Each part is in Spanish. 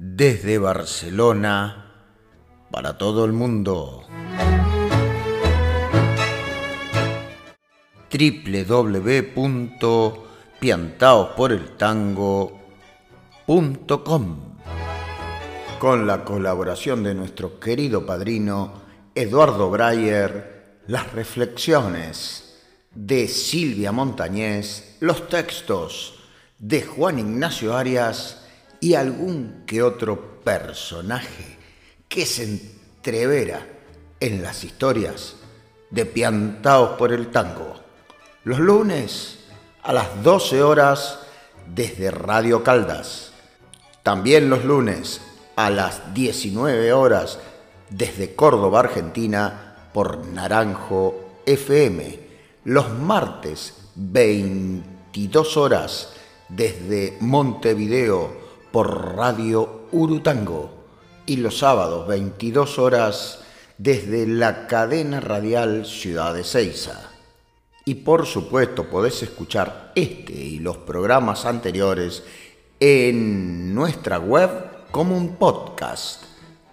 desde Barcelona para todo el mundo. www.piantaosporeltango.com Con la colaboración de nuestro querido padrino Eduardo Breyer, las reflexiones de Silvia Montañés, los textos de Juan Ignacio Arias y algún que otro personaje que se entrevera en las historias de Piantaos por el Tango. Los lunes a las 12 horas desde Radio Caldas. También los lunes a las 19 horas desde Córdoba, Argentina, por Naranjo FM. Los martes 22 horas desde Montevideo por Radio Urutango y los sábados 22 horas desde la cadena radial Ciudad de Ceiza. Y por supuesto podés escuchar este y los programas anteriores en nuestra web como un podcast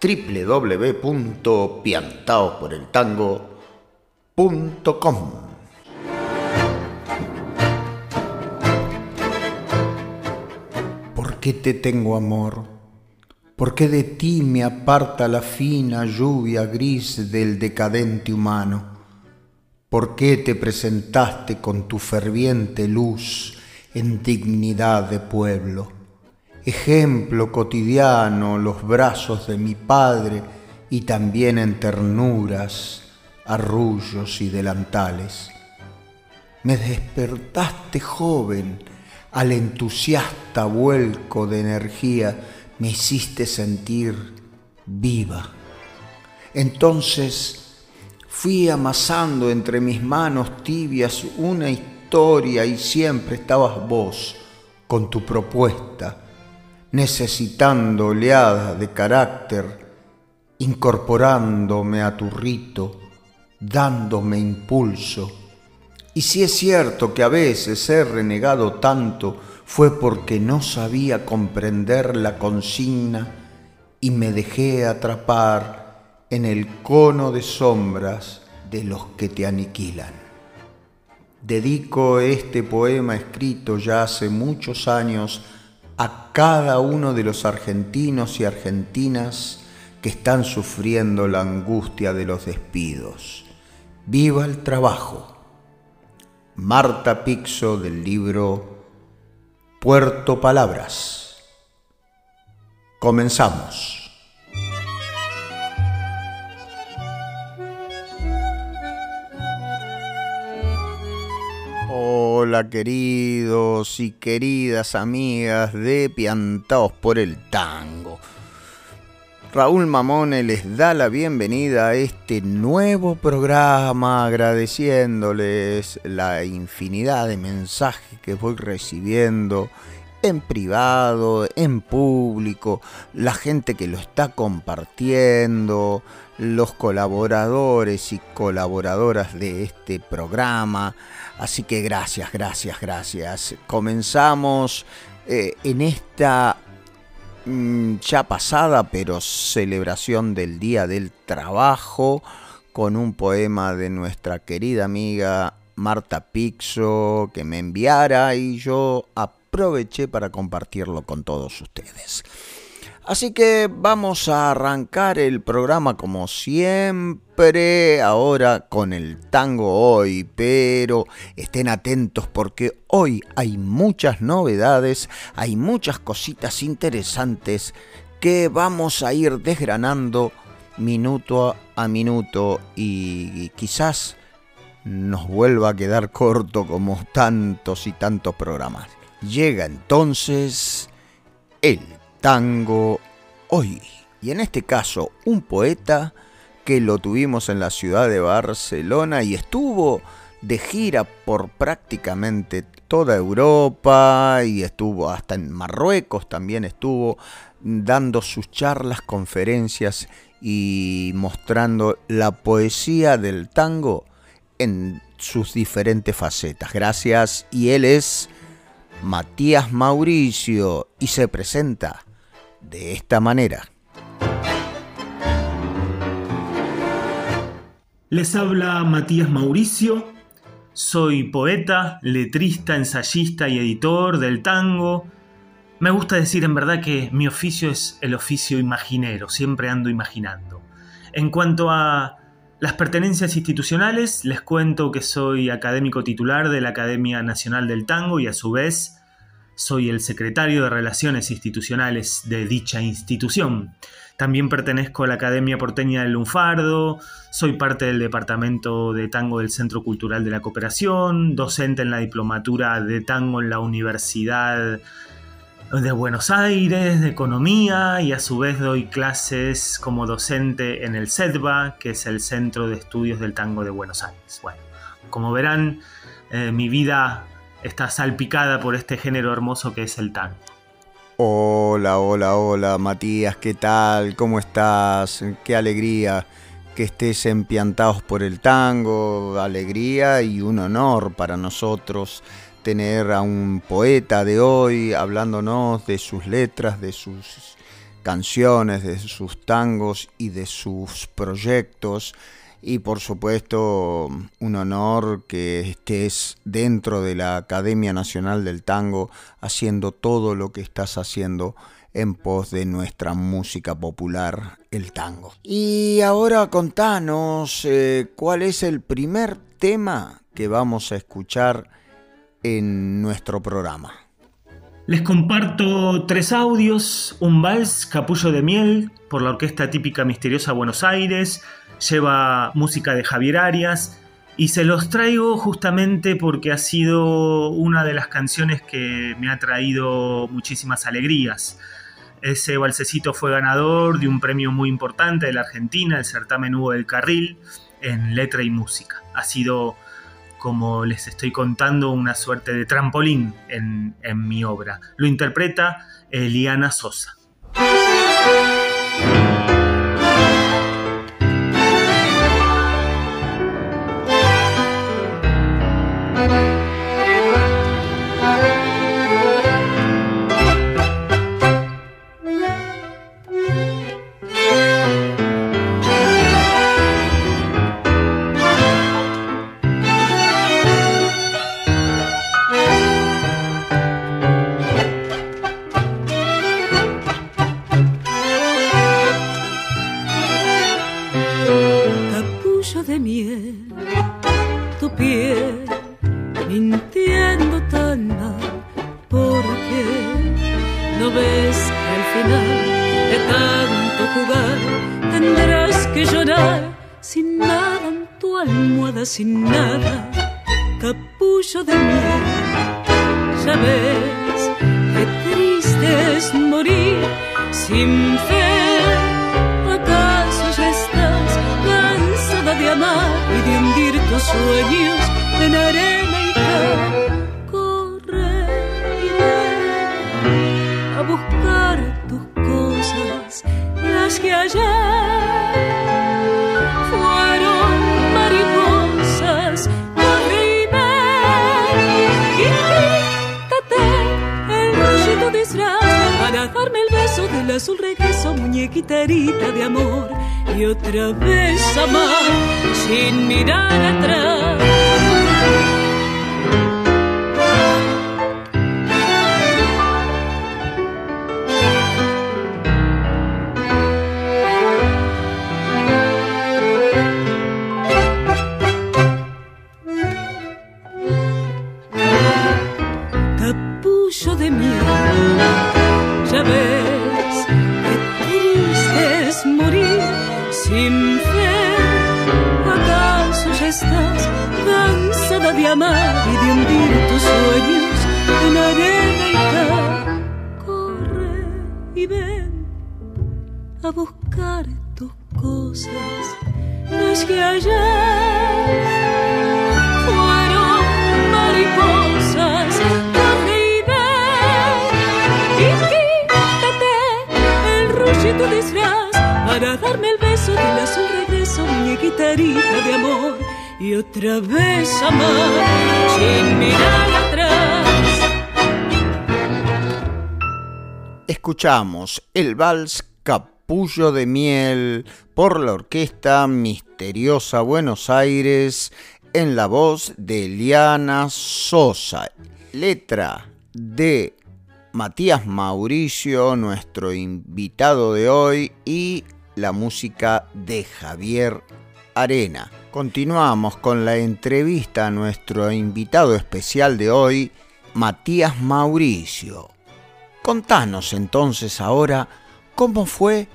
www.piantaosporeltango.com. te tengo amor? ¿Por qué de ti me aparta la fina lluvia gris del decadente humano? ¿Por qué te presentaste con tu ferviente luz en dignidad de pueblo? Ejemplo cotidiano los brazos de mi padre y también en ternuras, arrullos y delantales. Me despertaste joven, al entusiasta vuelco de energía me hiciste sentir viva. Entonces fui amasando entre mis manos tibias una historia y siempre estabas vos con tu propuesta, necesitando oleadas de carácter, incorporándome a tu rito, dándome impulso y si es cierto que a veces he renegado tanto, fue porque no sabía comprender la consigna y me dejé atrapar en el cono de sombras de los que te aniquilan. Dedico este poema escrito ya hace muchos años a cada uno de los argentinos y argentinas que están sufriendo la angustia de los despidos. Viva el trabajo Marta Pixo del libro Puerto Palabras. Comenzamos. Hola queridos y queridas amigas de Piantaos por el Tango. Raúl Mamone les da la bienvenida a este nuevo programa, agradeciéndoles la infinidad de mensajes que voy recibiendo en privado, en público, la gente que lo está compartiendo, los colaboradores y colaboradoras de este programa. Así que gracias, gracias, gracias. Comenzamos eh, en esta ya pasada, pero celebración del Día del Trabajo, con un poema de nuestra querida amiga Marta Pixo que me enviara y yo aproveché para compartirlo con todos ustedes. Así que vamos a arrancar el programa como siempre, ahora con el tango hoy, pero estén atentos porque hoy hay muchas novedades, hay muchas cositas interesantes que vamos a ir desgranando minuto a minuto y quizás nos vuelva a quedar corto como tantos y tantos programas. Llega entonces el tango hoy. y en este caso un poeta que lo tuvimos en la ciudad de Barcelona y estuvo de gira por prácticamente toda Europa y estuvo hasta en Marruecos también estuvo dando sus charlas, conferencias y mostrando la poesía del tango en sus diferentes facetas. Gracias y él es Matías Mauricio y se presenta de esta manera. Les habla Matías Mauricio, soy poeta, letrista, ensayista y editor del tango. Me gusta decir en verdad que mi oficio es el oficio imaginero, siempre ando imaginando. En cuanto a las pertenencias institucionales, les cuento que soy académico titular de la Academia Nacional del Tango y a su vez soy el secretario de Relaciones Institucionales de dicha institución. También pertenezco a la Academia Porteña del Lunfardo, soy parte del Departamento de Tango del Centro Cultural de la Cooperación, docente en la Diplomatura de Tango en la Universidad de Buenos Aires, de Economía, y a su vez doy clases como docente en el CEDBA, que es el Centro de Estudios del Tango de Buenos Aires. Bueno, como verán, eh, mi vida está salpicada por este género hermoso que es el tango. Hola, hola, hola, Matías, ¿qué tal? ¿Cómo estás? Qué alegría que estés empiantados por el tango, alegría y un honor para nosotros tener a un poeta de hoy hablándonos de sus letras, de sus canciones, de sus tangos y de sus proyectos y por supuesto un honor que estés dentro de la Academia Nacional del Tango haciendo todo lo que estás haciendo en pos de nuestra música popular, el tango. Y ahora contanos eh, cuál es el primer tema que vamos a escuchar en nuestro programa. Les comparto tres audios, un vals, Capullo de Miel, por la Orquesta Típica Misteriosa Buenos Aires, lleva música de Javier Arias y se los traigo justamente porque ha sido una de las canciones que me ha traído muchísimas alegrías. Ese balsecito fue ganador de un premio muy importante de la Argentina, el certamen Hugo del Carril, en letra y música. Ha sido, como les estoy contando, una suerte de trampolín en, en mi obra. Lo interpreta Eliana Sosa. El vals Capullo de Miel por la orquesta Misteriosa Buenos Aires en la voz de Eliana Sosa. Letra de Matías Mauricio, nuestro invitado de hoy, y la música de Javier Arena. Continuamos con la entrevista a nuestro invitado especial de hoy, Matías Mauricio. Contanos entonces ahora cómo fue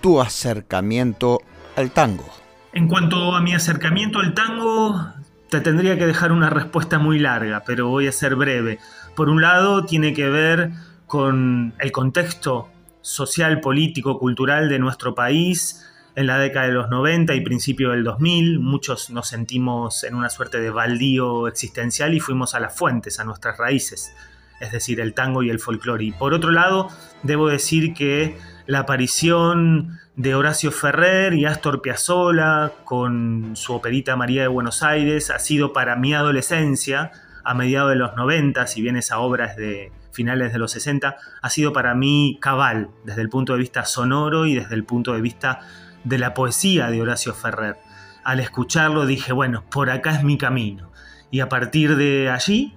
tu acercamiento al tango. En cuanto a mi acercamiento al tango, te tendría que dejar una respuesta muy larga, pero voy a ser breve. Por un lado, tiene que ver con el contexto social, político, cultural de nuestro país, en la década de los 90 y principio del 2000. Muchos nos sentimos en una suerte de baldío existencial y fuimos a las fuentes, a nuestras raíces, es decir, el tango y el folclore. Y por otro lado, debo decir que la aparición de Horacio Ferrer y Astor Piazzolla con su operita María de Buenos Aires ha sido para mi adolescencia, a mediados de los 90, si bien esa obra es de finales de los 60, ha sido para mí cabal desde el punto de vista sonoro y desde el punto de vista de la poesía de Horacio Ferrer. Al escucharlo dije, bueno, por acá es mi camino. Y a partir de allí,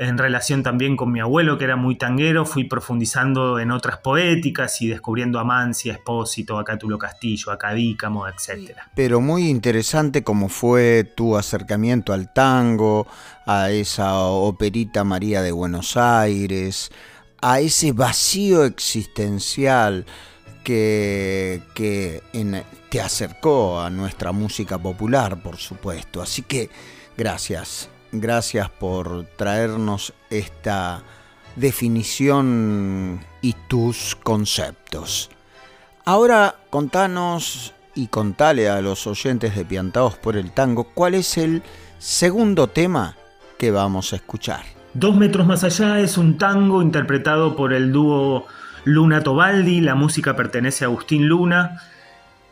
en relación también con mi abuelo, que era muy tanguero, fui profundizando en otras poéticas y descubriendo a Mancia, Espósito, a Cátulo Castillo, a Cadícamo, etc. Pero muy interesante cómo fue tu acercamiento al tango, a esa operita María de Buenos Aires, a ese vacío existencial que, te acercó a nuestra música popular, por supuesto. Así que gracias, gracias por traernos esta definición y tus conceptos. Ahora contanos y contale a los oyentes de Piantados por el Tango cuál es el segundo tema que vamos a escuchar. Dos metros más allá es un tango interpretado por el dúo Luna Tobaldi, la música pertenece a Agustín Luna.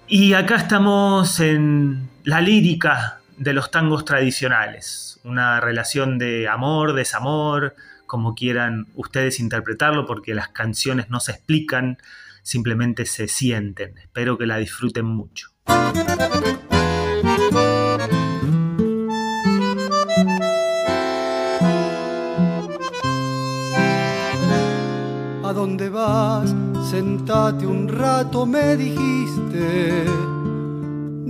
Y acá estamos en la lírica de los tangos tradicionales, una relación de amor, desamor, como quieran ustedes interpretarlo, porque las canciones no se explican, simplemente se sienten. Espero que la disfruten mucho. dónde vas? Sentate un rato, me dijiste.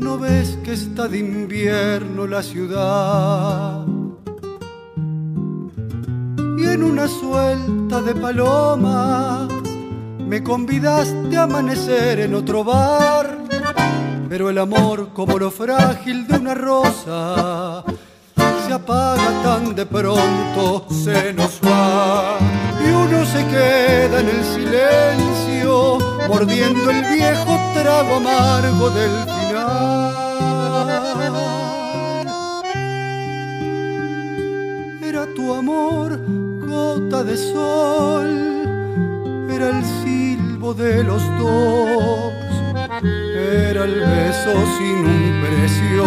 ¿No ves que está de invierno la ciudad? Y en una suelta de palomas me convidaste a amanecer en otro bar. Pero el amor, como lo frágil de una rosa, se apaga tan de pronto, se nos va. Y uno se queda en el silencio, mordiendo el viejo trago amargo del amor, gota de sol, era el silbo de los dos, era el beso sin un precio.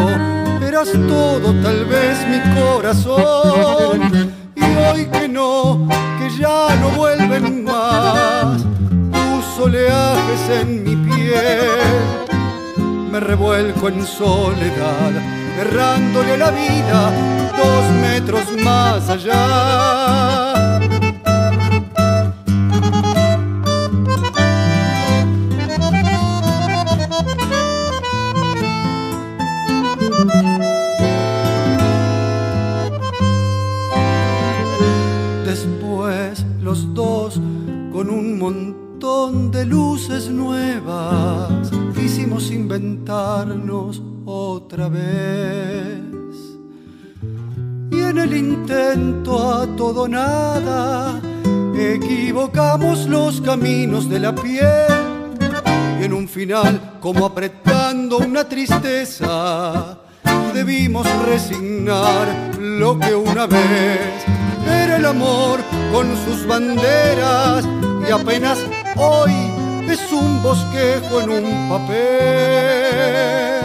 Eras todo, tal vez mi corazón. Y hoy que no, que ya no vuelven más tus oleajes en mi piel, me revuelco en soledad, errándole la vida dos metros más allá. de luces nuevas quisimos inventarnos Y en el intento a todo nada, equivocamos los caminos de la piel. y en un final como apretando una tristeza debimos resignar lo que una vez era el amor con sus banderas y apenas hoy es un bosquejo en un papel.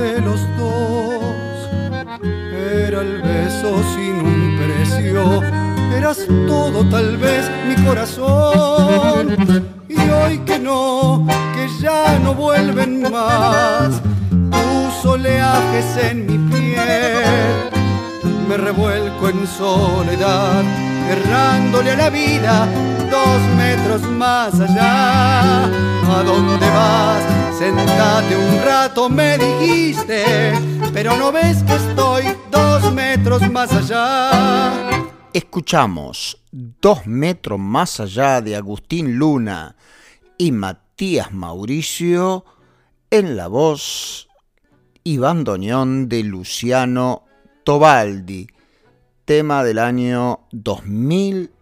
De los dos, era el beso sin un precio, eras todo tal vez mi corazón. Y hoy que no, que ya no vuelven más tus oleajes en mi piel, me revuelco en soledad, errándole a la vida dos metros más allá. ¿A dónde vas? Sentate un rato, me dijiste, pero no ves que estoy dos metros más allá. Escuchamos Dos metros más allá de Agustín Luna y Matías Mauricio en la voz y bandoneón de Luciano Tobaldi, tema del año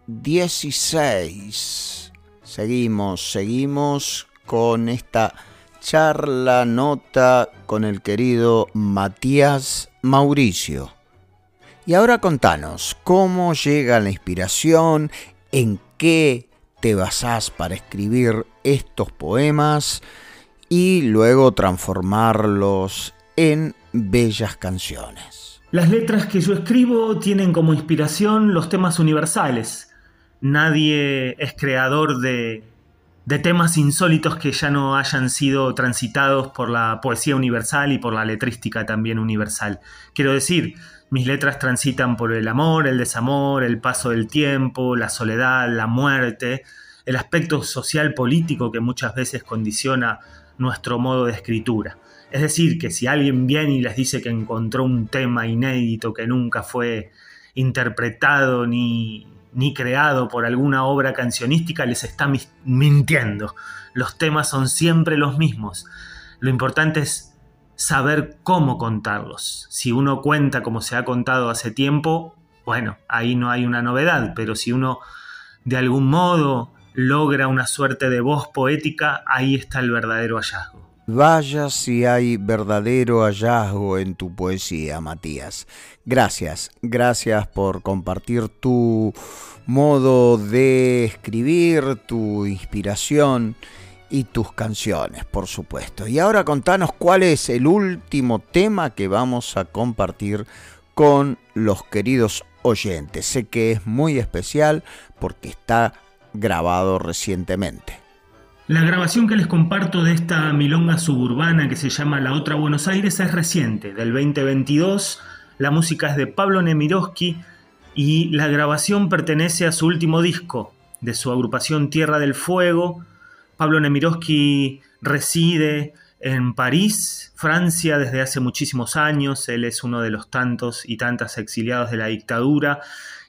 2016. Seguimos, seguimos con esta charla, nota con el querido Matías Mauricio. Y ahora contanos, ¿cómo llega la inspiración? ¿En qué te basás para escribir estos poemas? Y luego transformarlos en bellas canciones. Las letras que yo escribo tienen como inspiración los temas universales. Nadie es creador de, temas insólitos que ya no hayan sido transitados por la poesía universal y por la letrística también universal. Quiero decir, mis letras transitan por el amor, el desamor, el paso del tiempo, la soledad, la muerte, el aspecto social político que muchas veces condiciona nuestro modo de escritura. Es decir, que si alguien viene y les dice que encontró un tema inédito que nunca fue interpretado ni, ni creado por alguna obra cancionística, les está mintiendo. Los temas son siempre los mismos. Lo importante es saber cómo contarlos. Si uno cuenta como se ha contado hace tiempo, bueno, ahí no hay una novedad, pero si uno de algún modo logra una suerte de voz poética, ahí está el verdadero hallazgo. Vaya si hay verdadero hallazgo en tu poesía, Matías. Gracias, gracias por compartir tu modo de escribir, tu inspiración y tus canciones, por supuesto. Y ahora contanos cuál es el último tema que vamos a compartir con los queridos oyentes. Sé que es muy especial porque está grabado recientemente. La grabación que les comparto de esta milonga suburbana que se llama La Otra Buenos Aires es reciente, del 2022. La música es de Pablo Nemirovsky y la grabación pertenece a su último disco, de su agrupación Tierra del Fuego, Pablo Nemirovsky reside en París, Francia, desde hace muchísimos años. Él es uno de los tantos y tantas exiliados de la dictadura.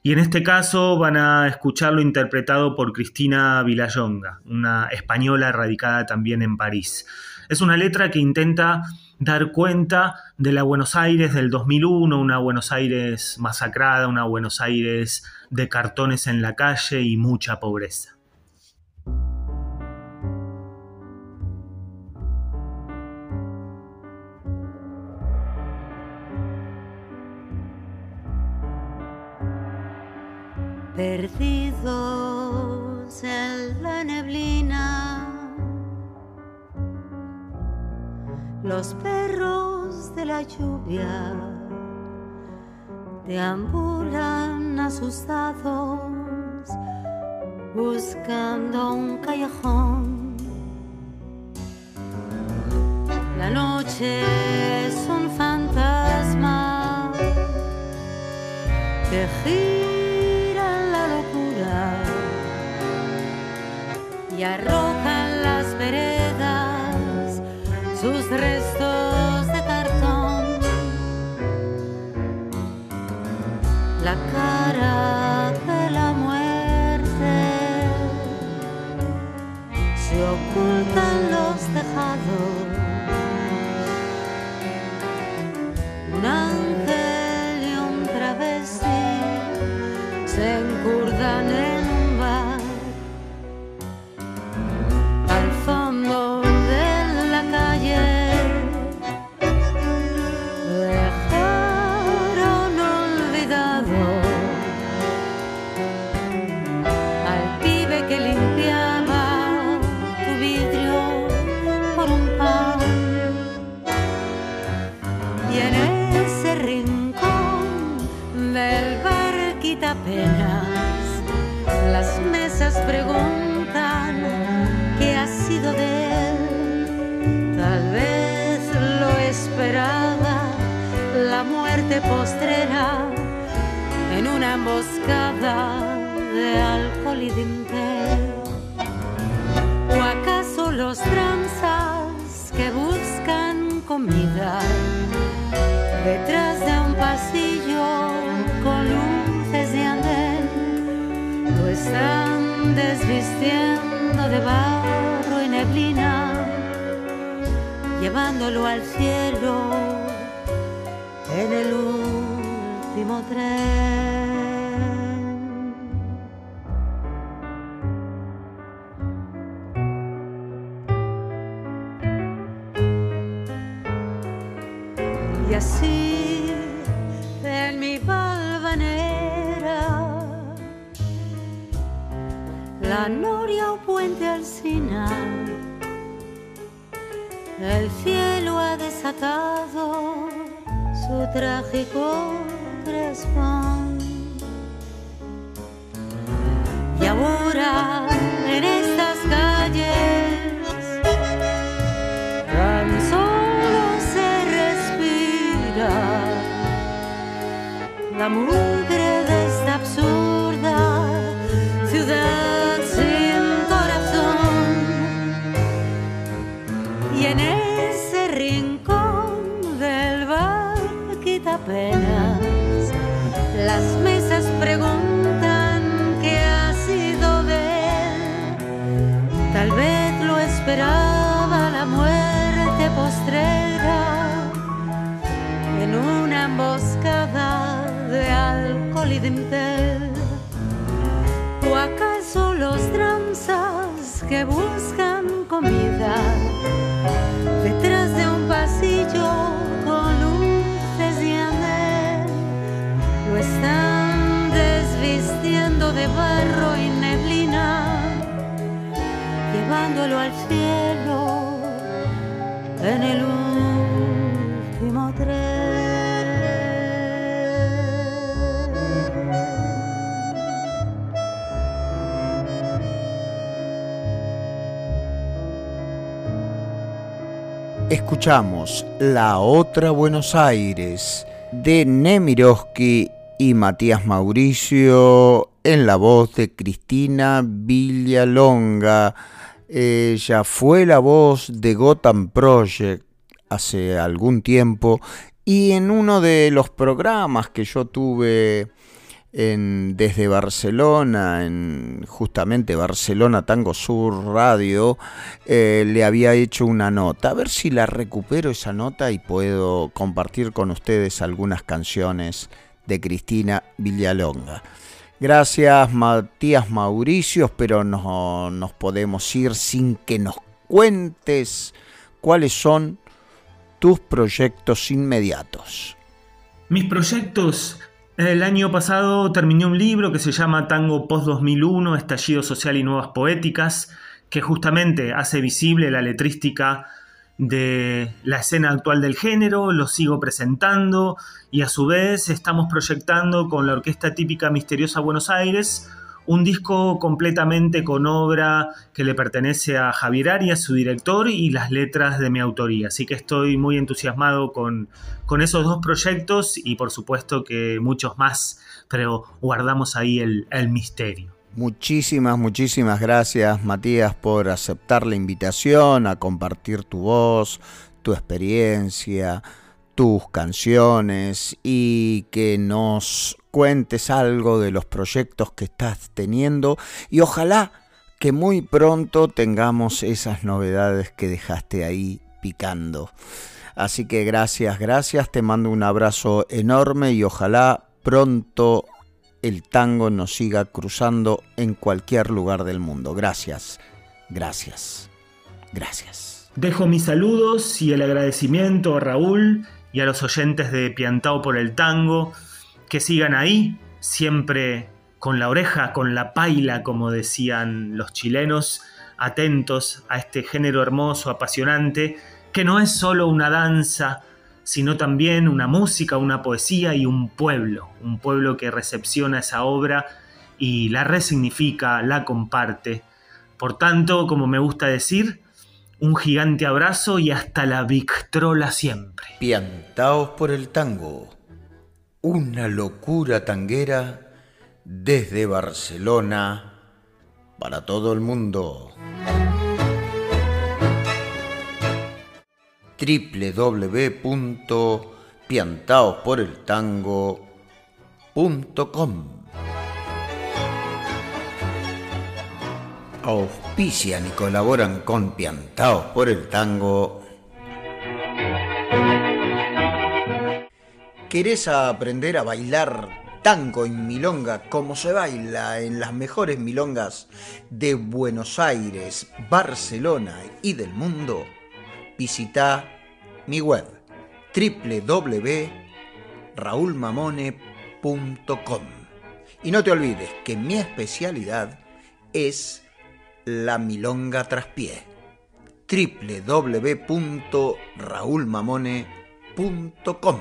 Y en este caso van a escucharlo interpretado por Cristina Villayonga, una española radicada también en París. Es una letra que intenta dar cuenta de la Buenos Aires del 2001, una Buenos Aires masacrada, una Buenos Aires de cartones en la calle y mucha pobreza. Perdidos en la neblina. Los perros de la lluvia deambulan asustados buscando un callejón. La noche es un fantasma que cara en una emboscada de alcohol y dintel. ¿O acaso los tranzas que buscan comida detrás de un pasillo con luces de andén? Lo están desvistiendo de barro y neblina, llevándolo al cielo en el último tren. Y así en mi valvanera, la noria o puente alcina, el cielo ha desatado su trágico crespón. Y ahora en estas calles tan solo se respira la mugre las mesas preguntan qué ha sido de él. Tal vez lo esperaba la muerte postrera en una emboscada de alcohol y dintel. ¿O acaso los tranzas que buscan comida al cielo en el último tren? Escuchamos La Otra Buenos Aires de Nemirovsky y Matías Mauricio en la voz de Cristina Villalonga. Ella fue la voz de Gotham Project hace algún tiempo y en uno de los programas que yo tuve en, desde Barcelona, en justamente Barcelona Tango Sur Radio, eh, le había hecho una nota. A ver si la recupero esa nota y puedo compartir con ustedes algunas canciones de Cristina Villalonga. Gracias Matías Mauricio, pero no nos podemos ir sin que nos cuentes cuáles son tus proyectos inmediatos. Mis proyectos el año pasado terminé un libro que se llama Tango Post 2001, Estallido Social y Nuevas Poéticas, que justamente hace visible la letrística de la escena actual del género, lo sigo presentando y a su vez estamos proyectando con la Orquesta Típica Misteriosa Buenos Aires un disco completamente con obra que le pertenece a Javier Arias, su director, y las letras de mi autoría. Así que estoy muy entusiasmado con, con esos dos proyectos y por supuesto que muchos más, pero guardamos ahí el, el misterio. Muchísimas, muchísimas gracias Matías por aceptar la invitación a compartir tu voz, tu experiencia, tus canciones y que nos cuentes algo de los proyectos que estás teniendo y ojalá que muy pronto tengamos esas novedades que dejaste ahí picando. Así que gracias, gracias, te mando un abrazo enorme y ojalá pronto el tango nos siga cruzando en cualquier lugar del mundo. Gracias, gracias, gracias. Dejo mis saludos y el agradecimiento a Raúl y a los oyentes de Piantao por el Tango, que sigan ahí, siempre con la oreja, con la paila, como decían los chilenos, atentos a este género hermoso, apasionante, que no es solo una danza, sino también una música, una poesía y un pueblo, un pueblo que recepciona esa obra y la resignifica, la comparte. Por tanto, como me gusta decir, un gigante abrazo y hasta la Victrola siempre. Piantaos por el tango, una locura tanguera desde Barcelona para todo el mundo. www.piantaosporeltango.com Auspician y colaboran con Piantaos por el Tango. ¿Querés aprender a bailar tango en milonga como se baila en las mejores milongas de Buenos Aires, Barcelona y del mundo? Visita mi web www.raulmamone.com. Y no te olvides que mi especialidad es la milonga traspié. www.raulmamone.com.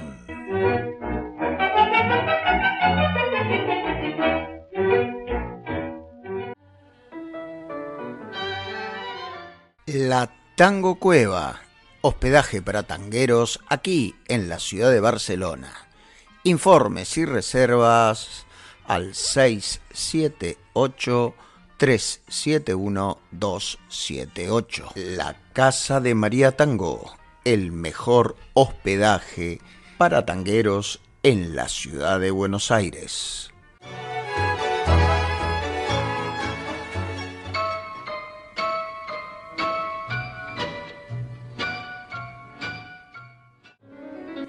La Tango Cueva, hospedaje para tangueros aquí en la ciudad de Barcelona. Informes y reservas al 678 371-278. La Casa de María Tango, el mejor hospedaje para tangueros en la ciudad de Buenos Aires.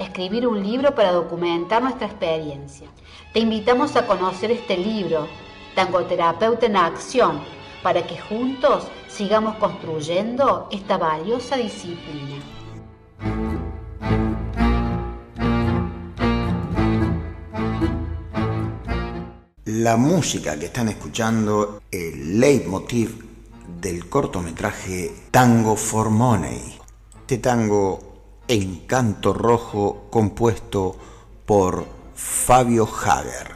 Escribir un libro para documentar nuestra experiencia. Te invitamos a conocer este libro, Tangoterapeuta en Acción, para que juntos sigamos construyendo esta valiosa disciplina. La música que están escuchando, el leitmotiv del cortometraje Tango for Money. Este tango Encanto Rojo compuesto por Fabio Hager,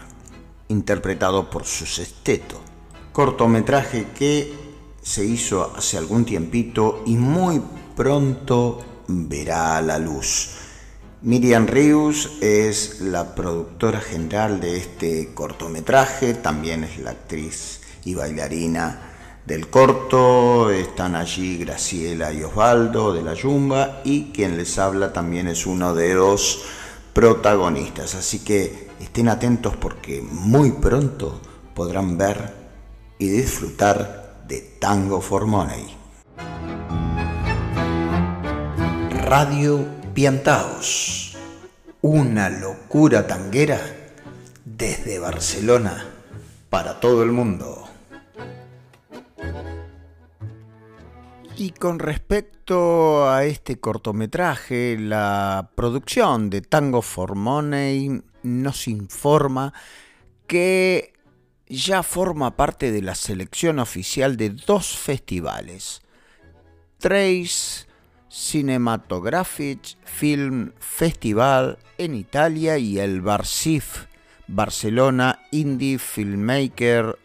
interpretado por su sexteto. Cortometraje que se hizo hace algún tiempito y muy pronto verá la luz. Miriam Rius es la productora general de este cortometraje, también es la actriz y bailarina del corto, están allí Graciela y Osvaldo de la Yumba y quien les habla también es uno de los protagonistas, así que estén atentos porque muy pronto podrán ver y disfrutar de Tango for Money. Radio Piantaos, una locura tanguera desde Barcelona para todo el mundo. Y con respecto a este cortometraje, la producción de Tango for Money nos informa que ya forma parte de la selección oficial de dos festivales, Trace Cinematographic Film Festival en Italia y el Barcif Barcelona Indie Filmmaker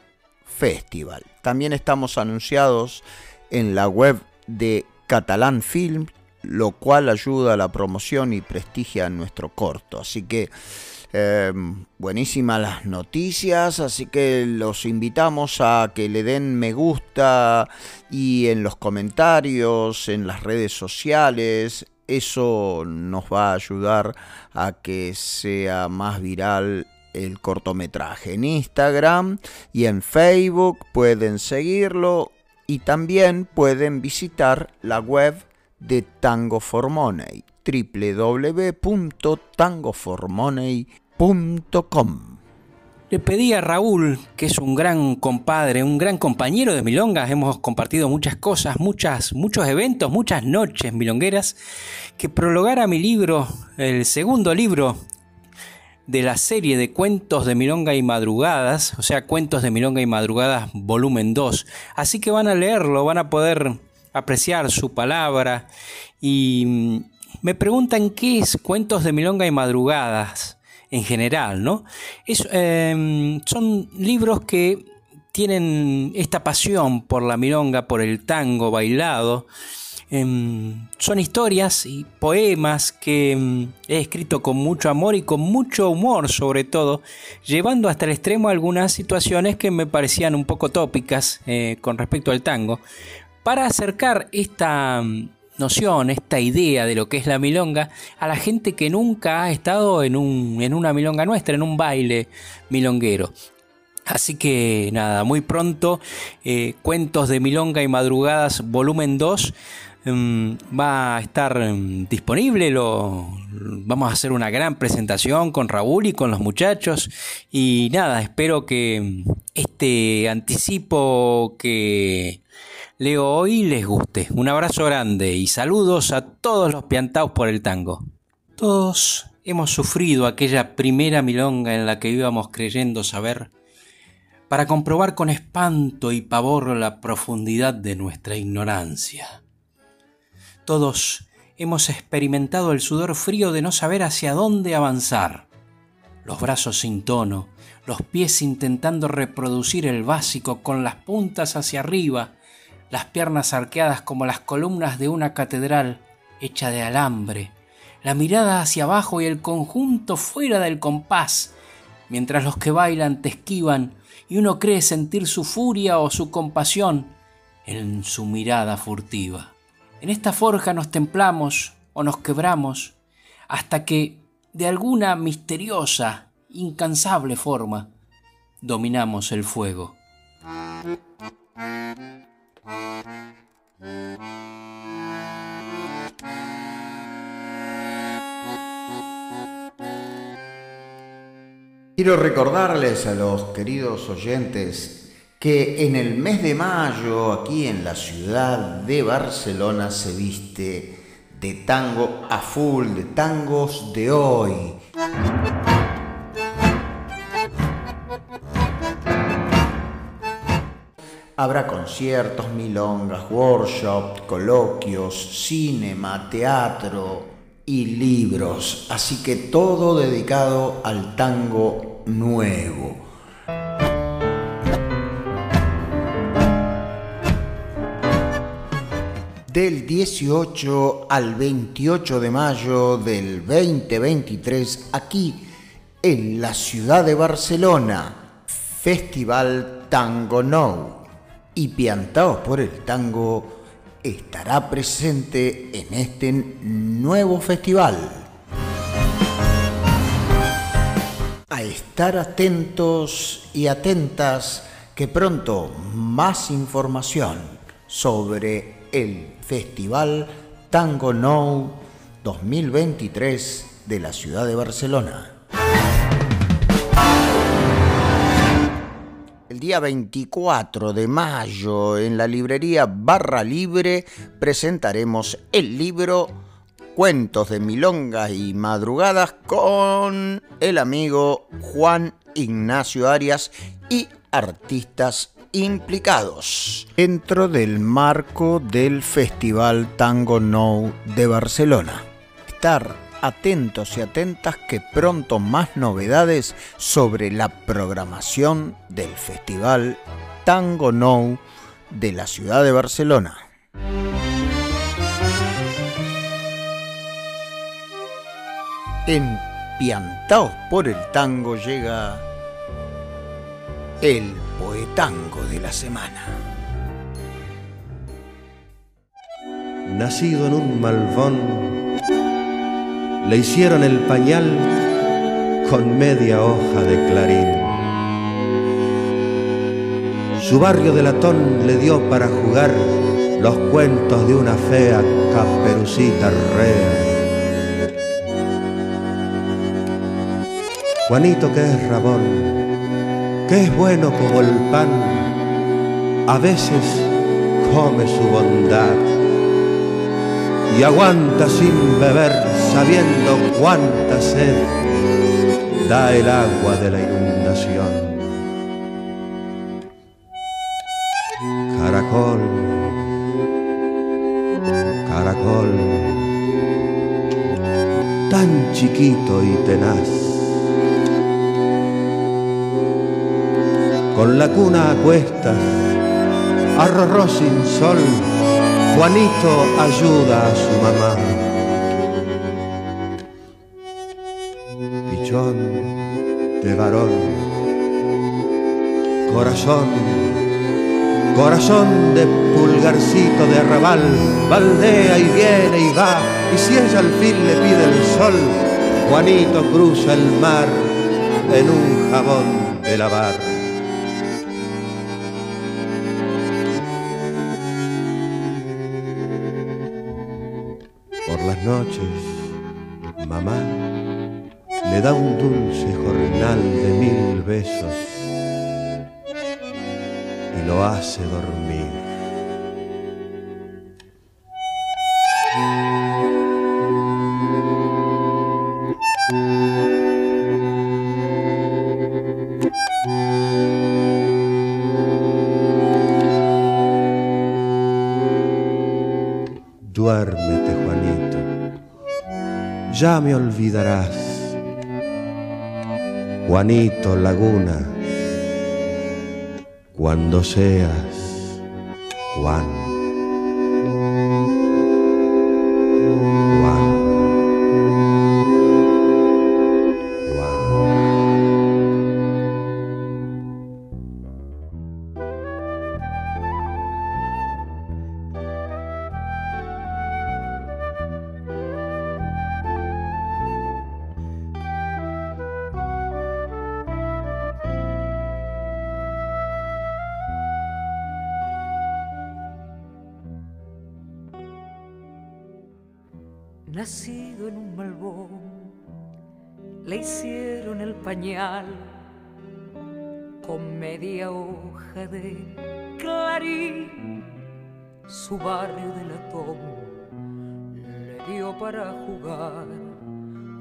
Festival. También estamos anunciados en la web de Catalan Film, lo cual ayuda a la promoción y prestigia nuestro corto. Así que eh, buenísimas las noticias, así que los invitamos a que le den me gusta y en los comentarios, en las redes sociales. Eso nos va a ayudar a que sea más viral el cortometraje. En Instagram y en Facebook pueden seguirlo y también pueden visitar la web de Tango for Money www.tangoformoney.com Le pedí a Raúl, que es un gran compadre, un gran compañero de milongas, hemos compartido muchas cosas, muchas, muchos eventos, muchas noches milongueras, que prologara mi libro, el segundo libro de la serie de cuentos de Milonga y Madrugadas, o sea, cuentos de Milonga y Madrugadas volumen 2. Así que van a leerlo, van a poder apreciar su palabra y mm, me preguntan qué es cuentos de Milonga y Madrugadas en general, ¿no? Em, son libros que tienen esta pasión por la milonga, por el tango bailado, son historias y poemas que em, he escrito con mucho amor y con mucho humor sobre todo, llevando hasta el extremo algunas situaciones que me parecían un poco tópicas eh, con respecto al tango, para acercar esta em, noción, esta idea de lo que es la milonga a la gente que nunca ha estado en, un, en una milonga nuestra, en un baile milonguero. Así que nada, muy pronto, eh, Cuentos de Milonga y Madrugadas, volumen 2, Em, va a estar em, disponible. Lo, vamos a hacer una gran presentación con Raúl y con los muchachos. Y nada, espero que em, este anticipo que leo hoy les guste. Un abrazo grande y saludos a todos los piantados por el tango. Todos hemos sufrido aquella primera milonga en la que íbamos creyendo saber para comprobar con espanto y pavor la profundidad de nuestra ignorancia. Todos hemos experimentado el sudor frío de no saber hacia dónde avanzar. Los brazos sin tono, los pies intentando reproducir el básico con las puntas hacia arriba, las piernas arqueadas como las columnas de una catedral hecha de alambre, la mirada hacia abajo y el conjunto fuera del compás, mientras los que bailan te esquivan y uno cree sentir su furia o su compasión en su mirada furtiva. En esta forja nos templamos o nos quebramos hasta que, de alguna misteriosa, incansable forma, dominamos el fuego. Quiero recordarles a los queridos oyentes que en el mes de mayo aquí en la ciudad de Barcelona se viste de tango a full, de tangos de hoy. Habrá conciertos, milongas, workshops, coloquios, cinema, teatro y libros, así que todo dedicado al tango nuevo. Del 18 al 28 de mayo del 2023 aquí en la ciudad de Barcelona, Festival Tango No. Y Piantaos por el Tango estará presente en este nuevo festival. A estar atentos y atentas que pronto más información sobre el Festival Tango Now 2023 de la ciudad de Barcelona. El día 24 de mayo en la librería Barra Libre presentaremos el libro Cuentos de Milongas y Madrugadas con el amigo Juan Ignacio Arias y artistas implicados dentro del marco del Festival Tango No de Barcelona. Estar atentos y atentas que pronto más novedades sobre la programación del Festival Tango No de la ciudad de Barcelona. En Piantaos por el Tango llega el poetango de la semana. Nacido en un malvón, le hicieron el pañal con media hoja de clarín. Su barrio de latón le dio para jugar los cuentos de una fea caperucita rea Juanito que es rabón, que es bueno como el pan, a veces come su bondad y aguanta sin beber sabiendo cuánta sed da el agua de la inundación. Caracol, caracol, tan chiquito y tenaz con la cuna a cuestas, arrorró sin sol, Juanito ayuda a su mamá. Pichón de varón, corazón, corazón de pulgarcito de arrabal, baldea y viene y va, y si ella al fin le pide el sol, Juanito cruza el mar en un jabón de lavar. Noches, mamá le da un dulce jornal de mil besos y lo hace dormir. Ya me olvidarás. Juanito Laguna, cuando seas Juan.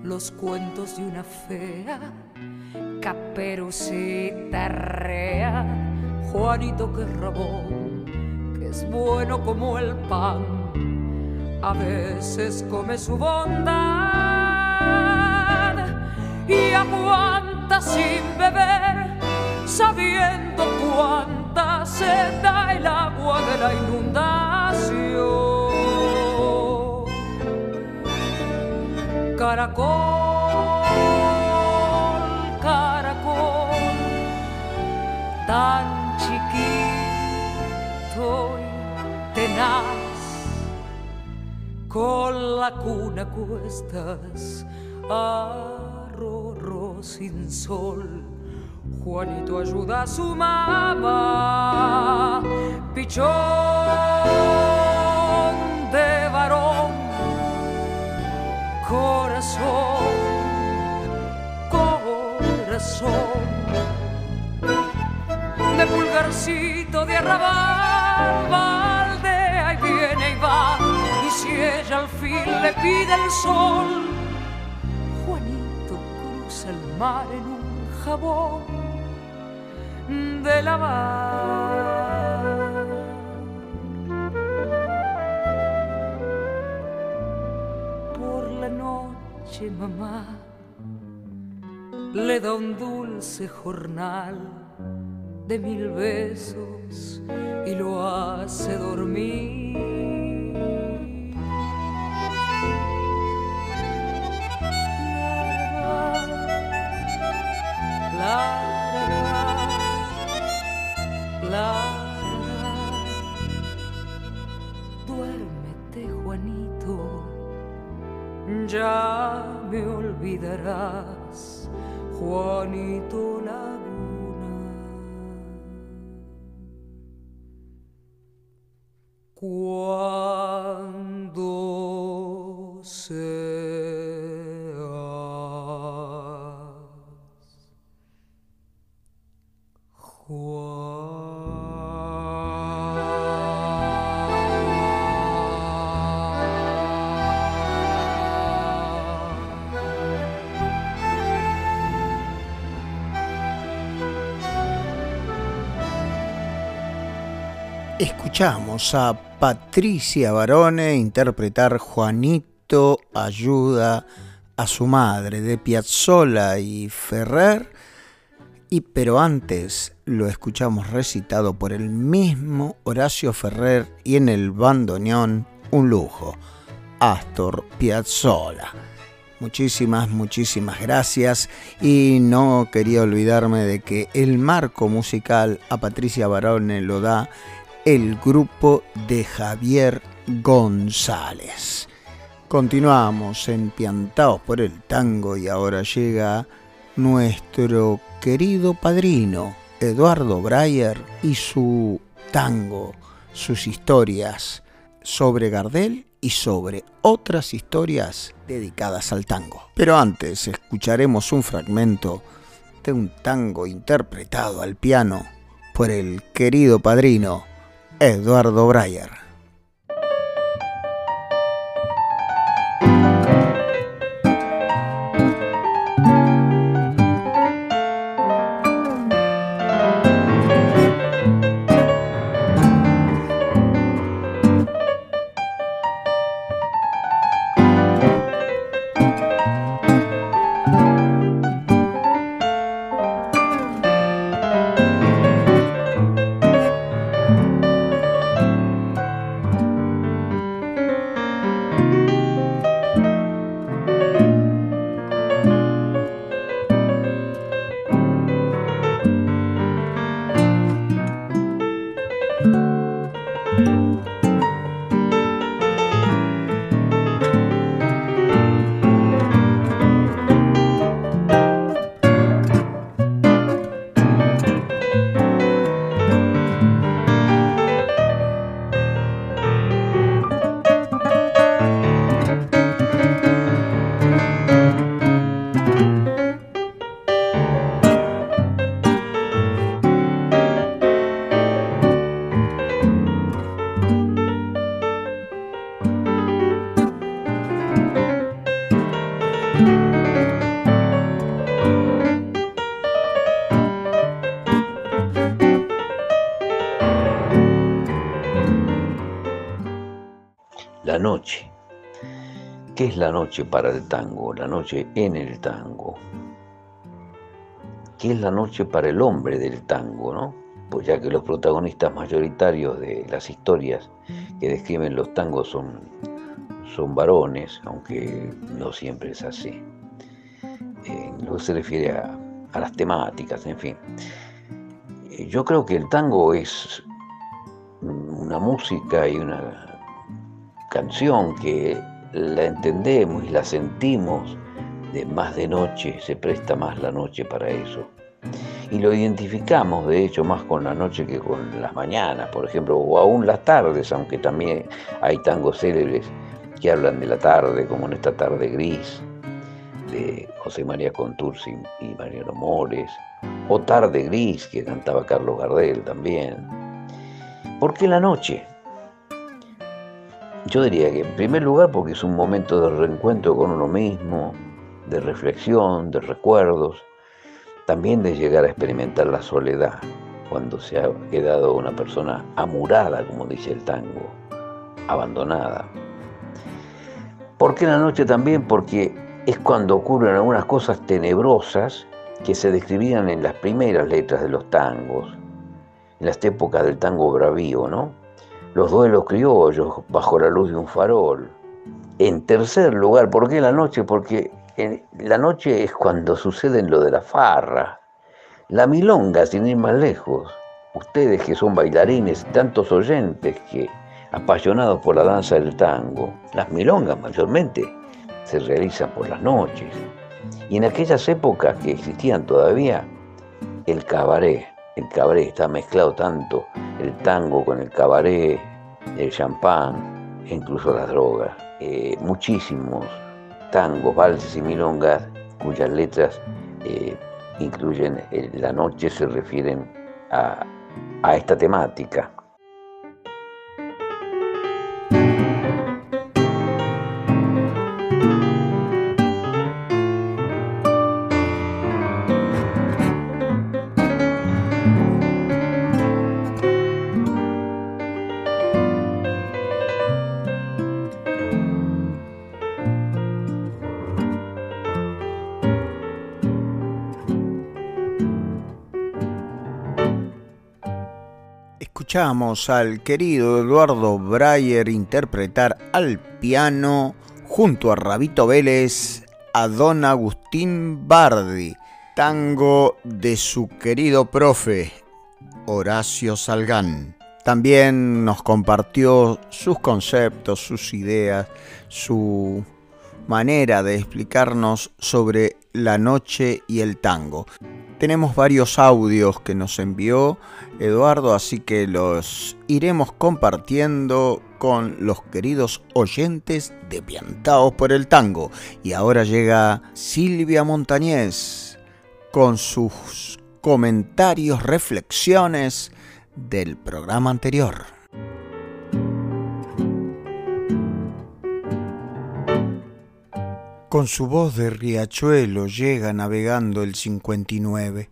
Los cuentos de una fea caperucita rea, Juanito que rabón, que es bueno como el pan, a veces come su bondad y aguanta sin beber, sabiendo cuánta se da el agua de la inundación. Caracol, caracol, tan chiquito y tenaz, con la cuna cuestas, arrorro sin sol. Juanito ayuda a su mamá, pichón de varón corazón, corazón de pulgarcito de arrabal, baldea y viene y va, y si ella al fin le pide el sol, Juanito cruza el mar en un jabón de lavar. Mamá le da un dulce jornal de mil besos y lo hace dormir. La, ya me olvidarás, Juanito Laguna. Escuchamos a Patricia Barone interpretar Juanito ayuda a su madre de Piazzolla y Ferrer, y pero antes lo escuchamos recitado por el mismo Horacio Ferrer y en el bandoneón un lujo, Astor Piazzolla. Muchísimas, muchísimas gracias y no quería olvidarme de que el marco musical a Patricia Barone lo da el grupo de Javier González. Continuamos empiantados por el tango y ahora llega nuestro querido padrino Eduardo Breyer y su tango, sus historias sobre Gardel y sobre otras historias dedicadas al tango. Pero antes escucharemos un fragmento de un tango interpretado al piano por el querido padrino Eduardo Breyer. La noche para el tango, la noche en el tango? ¿Qué es la noche para el hombre del tango, no? Pues ya que los protagonistas mayoritarios de las historias que describen los tangos son, son varones, aunque no siempre es así. En lo se refiere a, a las temáticas, en fin. Yo creo que el tango es una música y una canción que la entendemos y la sentimos de más de noche, se presta más la noche para eso. Y lo identificamos, de hecho, más con la noche que con las mañanas, por ejemplo, o aún las tardes, aunque también hay tangos célebres que hablan de la tarde, como en esta tarde gris, de José María Contursi y Mariano Mores, o Tarde Gris, que cantaba Carlos Gardel también. ¿Por qué la noche? Yo diría que en primer lugar porque es un momento de reencuentro con uno mismo, de reflexión, de recuerdos, también de llegar a experimentar la soledad cuando se ha quedado una persona amurada, como dice el tango, abandonada. ¿Por qué la noche también? Porque es cuando ocurren algunas cosas tenebrosas que se describían en las primeras letras de los tangos, en las épocas del tango bravío, ¿no? Los duelos criollos bajo la luz de un farol. En tercer lugar, ¿por qué la noche? Porque la noche es cuando sucede lo de la farra. La milonga, sin ir más lejos. Ustedes que son bailarines, tantos oyentes que apasionados por la danza del tango, las milongas mayormente se realizan por las noches. Y en aquellas épocas que existían todavía, el cabaret, el cabaret está mezclado tanto el tango con el cabaret, el champán e incluso las drogas. Eh, muchísimos tangos, valses y milongas cuyas letras eh, incluyen la noche se refieren a, a esta temática. Escuchamos al querido Eduardo Breyer interpretar al piano junto a Rabito Vélez a don Agustín Bardi, tango de su querido profe Horacio Salgán. También nos compartió sus conceptos, sus ideas, su manera de explicarnos sobre la noche y el tango. Tenemos varios audios que nos envió Eduardo, así que los iremos compartiendo con los queridos oyentes de Piantaos por el Tango. Y ahora llega Silvia Montañez con sus comentarios, reflexiones del programa anterior. Con su voz de riachuelo llega navegando el 59.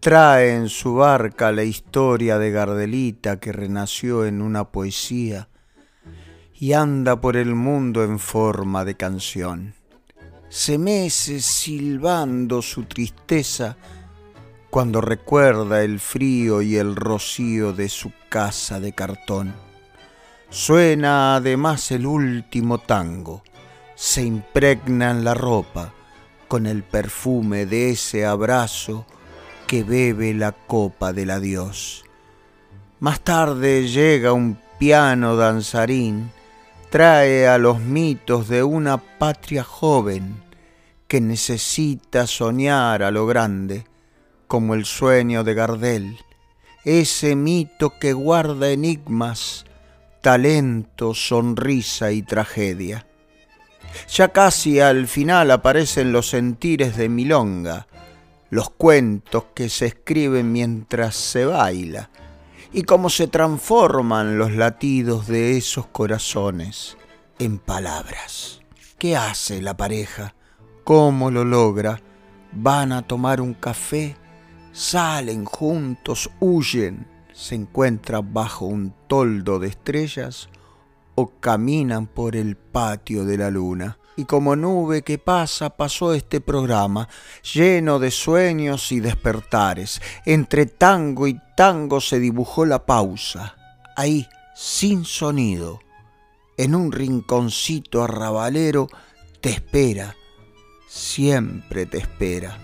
Trae en su barca la historia de Gardelita que renació en una poesía y anda por el mundo en forma de canción. Se mece silbando su tristeza cuando recuerda el frío y el rocío de su casa de cartón. Suena además el último tango se impregna en la ropa con el perfume de ese abrazo que bebe la copa del adiós. Más tarde llega un piano danzarín, trae a los mitos de una patria joven que necesita soñar a lo grande, como el sueño de Gardel, ese mito que guarda enigmas, talento, sonrisa y tragedia. Ya casi al final aparecen los sentires de Milonga, los cuentos que se escriben mientras se baila, y cómo se transforman los latidos de esos corazones en palabras. ¿Qué hace la pareja? ¿Cómo lo logra? Van a tomar un café, salen juntos, huyen, se encuentran bajo un toldo de estrellas o caminan por el patio de la luna. Y como nube que pasa, pasó este programa, lleno de sueños y despertares. Entre tango y tango se dibujó la pausa, ahí, sin sonido, en un rinconcito arrabalero, te espera, siempre te espera.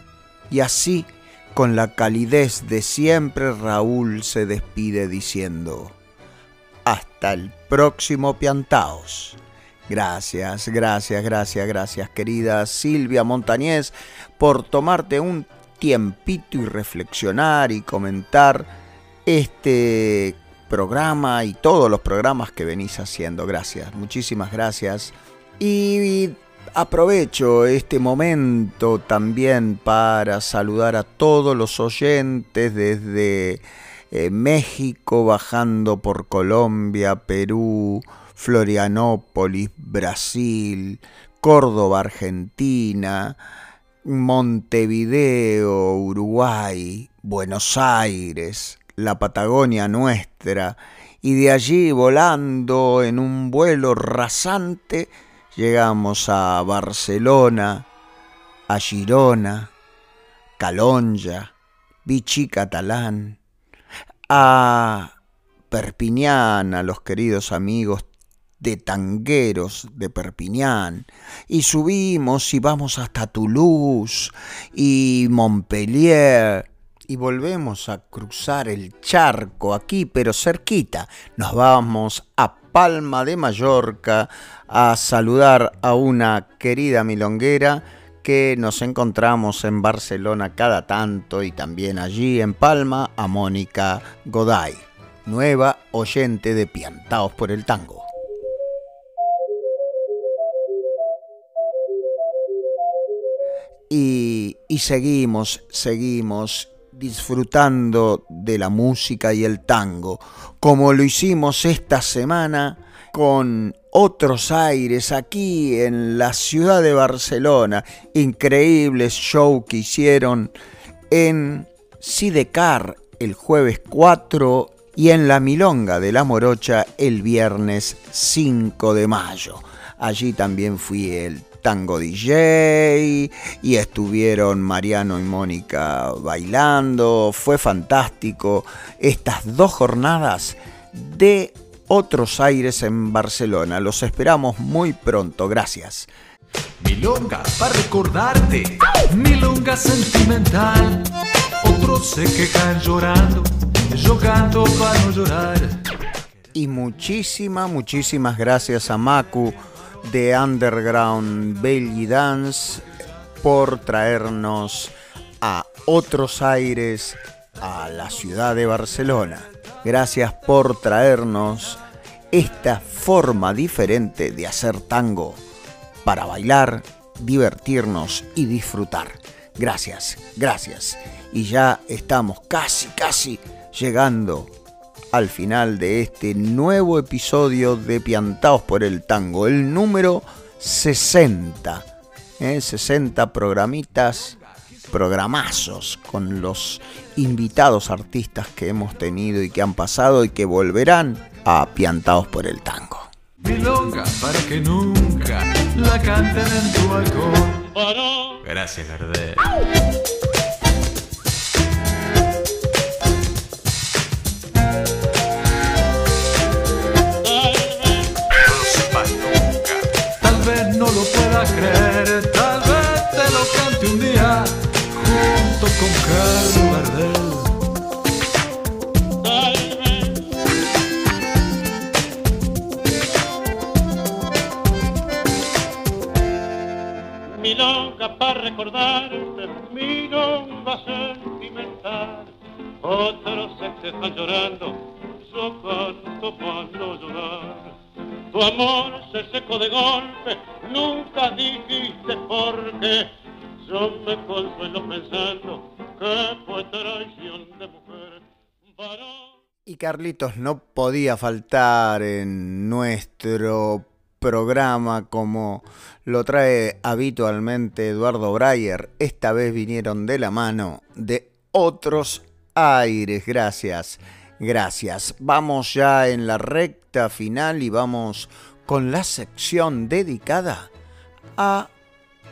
Y así, con la calidez de siempre, Raúl se despide diciendo, hasta el próximo Piantaos. Gracias, gracias, gracias, gracias, querida Silvia Montañez, por tomarte un tiempito y reflexionar y comentar este programa y todos los programas que venís haciendo. Gracias, muchísimas gracias. Y aprovecho este momento también para saludar a todos los oyentes desde eh, México, bajando por Colombia, Perú, Florianópolis, Brasil, Córdoba, Argentina, Montevideo, Uruguay, Buenos Aires, la Patagonia nuestra, y de allí volando en un vuelo rasante llegamos a Barcelona, a Girona, Calonja, Vichy Catalán, a Perpiñán, a los queridos amigos de tangueros de Perpiñán, y subimos y vamos hasta Toulouse y Montpellier, y volvemos a cruzar el charco aquí, pero cerquita. Nos vamos a Palma de Mallorca a saludar a una querida milonguera que nos encontramos en Barcelona cada tanto y también allí en Palma a Mónica Goday, nueva oyente de Piantaos por el Tango. Y, y seguimos, seguimos disfrutando de la música y el tango, como lo hicimos esta semana con otros aires aquí en la ciudad de Barcelona. Increíbles show que hicieron en Sidecar el jueves 4 y en la Milonga de la Morocha el viernes 5 de mayo. Allí también fui el tango DJ y estuvieron Mariano y Mónica bailando. Fue fantástico estas dos jornadas de otros aires en Barcelona. Los esperamos muy pronto. Gracias. Milonga para recordarte, milonga sentimental. Otros se quejan llorando, yo canto para no llorar. Y muchísimas, muchísimas gracias a Macu de Underground Belly Dance por traernos a otros aires a la ciudad de Barcelona. Gracias por traernos esta forma diferente de hacer tango para bailar, divertirnos y disfrutar. Gracias, gracias. Y ya estamos casi, casi llegando al final de este nuevo episodio de Piantaos por el Tango, el número 60. 60 ¿eh? programitas programazos con los invitados artistas que hemos tenido y que han pasado y que volverán a Piantados por el Tango. Milonga para que nunca la canten en tu balcón. Gracias, Gardel. Con Carlos Gardel. Milonga para recordarte, milonga sentimental. Otros se están llorando, yo canto para no llorar. Tu amor se secó de golpe, nunca dijiste por qué. Yo me que de mujer. Y Carlitos no podía faltar en nuestro programa como lo trae habitualmente Eduardo Breyer. Esta vez vinieron de la mano de otros aires. Gracias, gracias. Vamos ya en la recta final y vamos con la sección dedicada a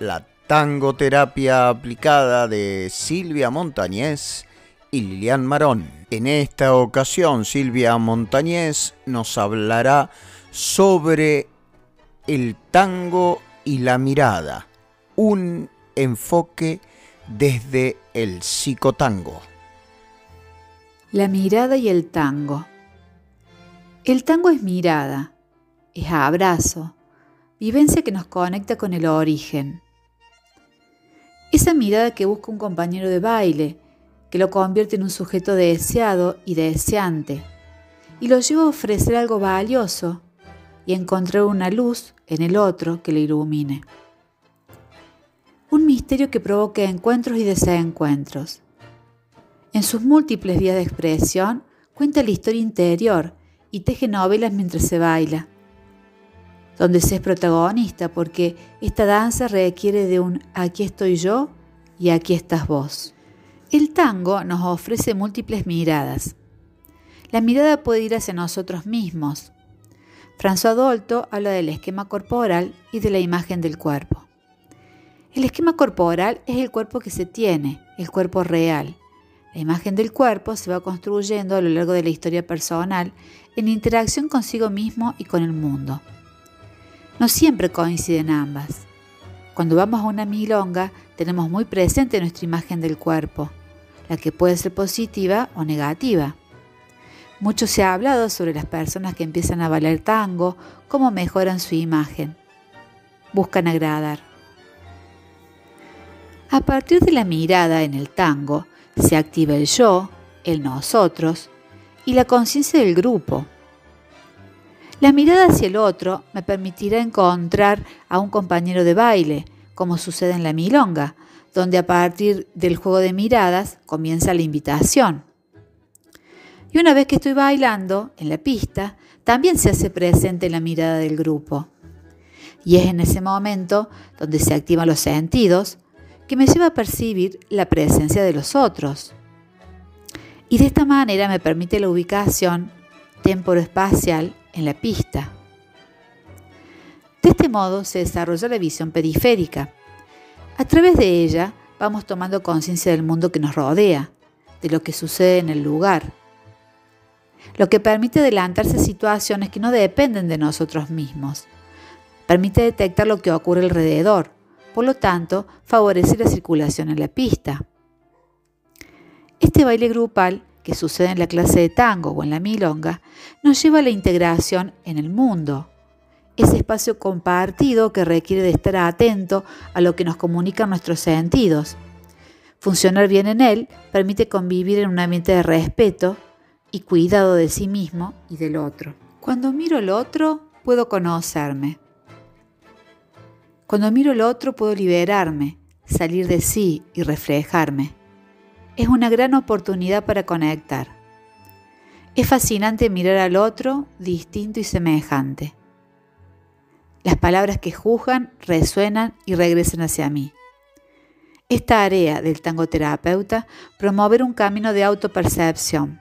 la tangoterapia aplicada de Silvia Montañez y Lilian Marón. En esta ocasión, Silvia Montañez nos hablará sobre el tango y la mirada, un enfoque desde el psicotango. La mirada y el tango. El tango es mirada, es abrazo, vivencia que nos conecta con el origen. Esa mirada que busca un compañero de baile, que lo convierte en un sujeto deseado y deseante, y lo lleva a ofrecer algo valioso y encontrar una luz en el otro que le ilumine. Un misterio que provoca encuentros y desencuentros. En sus múltiples vías de expresión cuenta la historia interior y teje novelas mientras se baila, donde se es protagonista porque esta danza requiere de un aquí estoy yo y aquí estás vos. El tango nos ofrece múltiples miradas. La mirada puede ir hacia nosotros mismos. François Dolto habla del esquema corporal y de la imagen del cuerpo. El esquema corporal es el cuerpo que se tiene, el cuerpo real. La imagen del cuerpo se va construyendo a lo largo de la historia personal en interacción consigo mismo y con el mundo. No siempre coinciden ambas. Cuando vamos a una milonga tenemos muy presente nuestra imagen del cuerpo, la que puede ser positiva o negativa. Mucho se ha hablado sobre las personas que empiezan a bailar tango, cómo mejoran su imagen. Buscan agradar. A partir de la mirada en el tango, se activa el yo, el nosotros y la conciencia del grupo. La mirada hacia el otro me permitirá encontrar a un compañero de baile, como sucede en la milonga, donde a partir del juego de miradas comienza la invitación. Y una vez que estoy bailando en la pista, también se hace presente la mirada del grupo. Y es en ese momento donde se activan los sentidos que me lleva a percibir la presencia de los otros. Y de esta manera me permite la ubicación temporoespacial en la pista. De este modo se desarrolla la visión periférica. A través de ella vamos tomando conciencia del mundo que nos rodea, de lo que sucede en el lugar, lo que permite adelantarse a situaciones que no dependen de nosotros mismos. Permite detectar lo que ocurre alrededor, por lo tanto, favorece la circulación en la pista. Este baile grupal, que sucede en la clase de tango o en la milonga, nos lleva a la integración en el mundo, ese espacio compartido que requiere de estar atento a lo que nos comunican nuestros sentidos. Funcionar bien en él permite convivir en un ambiente de respeto y cuidado de sí mismo y del otro. Cuando miro al otro, puedo conocerme. Cuando miro al otro, puedo liberarme, salir de sí y reflejarme. Es una gran oportunidad para conectar. Es fascinante mirar al otro distinto y semejante. Las palabras que juzgan resuenan y regresan hacia mí. Esta tarea del tangoterapeuta promover un camino de autopercepción.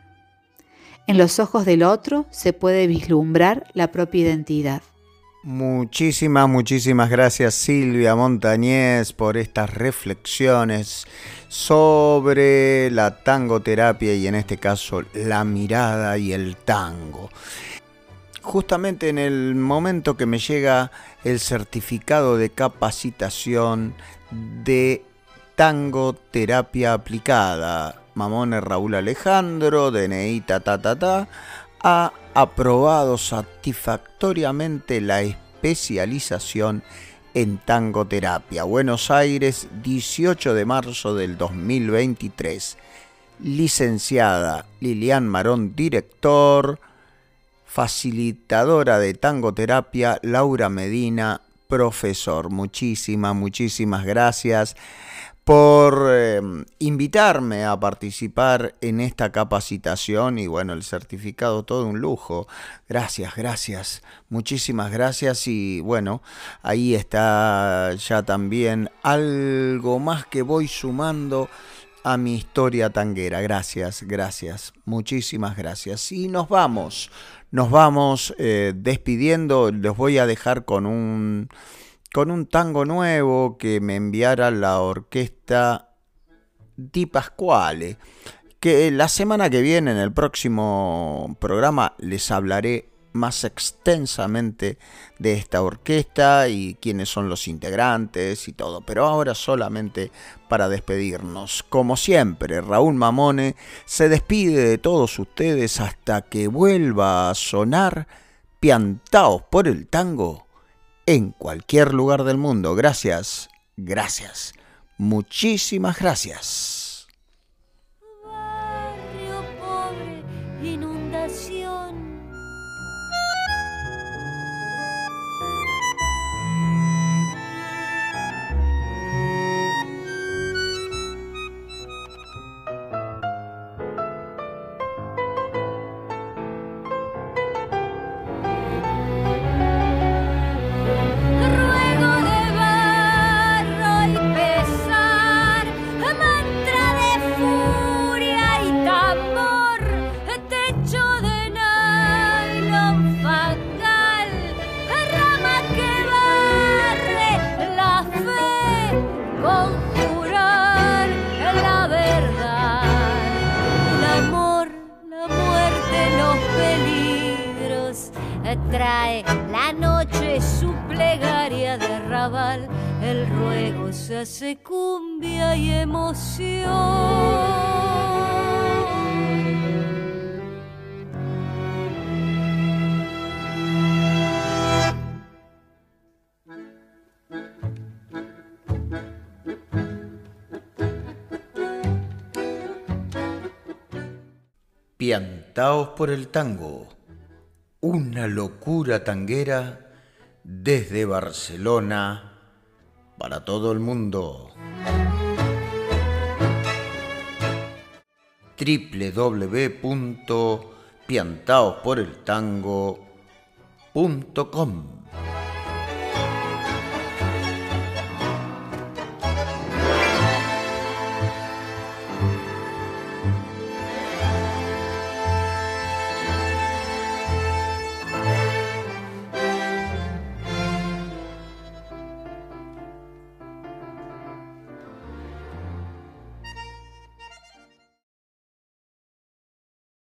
En los ojos del otro se puede vislumbrar la propia identidad. Muchísimas, muchísimas gracias Silvia Montañez por estas reflexiones sobre la tangoterapia y en este caso la mirada y el tango. Justamente en el momento que me llega el certificado de capacitación de tangoterapia aplicada, Mamone Raúl Alejandro, DNI ta ta ta ta, ha aprobado satisfactoriamente la especialización en tangoterapia. Buenos Aires, 18 de marzo del 2023. Licenciada Lilian Marón, director. Facilitadora de tangoterapia, Laura Medina, profesor. Muchísimas, muchísimas gracias por em, invitarme a participar en esta capacitación y bueno, el certificado todo un lujo. Gracias, gracias, muchísimas gracias y bueno, ahí está ya también algo más que voy sumando a mi historia tanguera. Gracias, gracias, muchísimas gracias. Y nos vamos, nos vamos eh, despidiendo, les voy a dejar con un con un tango nuevo que me enviara la orquesta Di Pasquale, que la semana que viene en el próximo programa les hablaré más extensamente de esta orquesta y quiénes son los integrantes y todo, pero ahora solamente para despedirnos. Como siempre, Raúl Mamone se despide de todos ustedes hasta que vuelva a sonar piantaos por el tango en cualquier lugar del mundo. Gracias, gracias, muchísimas gracias. Piantaos por el tango, una locura tanguera desde Barcelona para todo el mundo. www.piantaosporeltango.com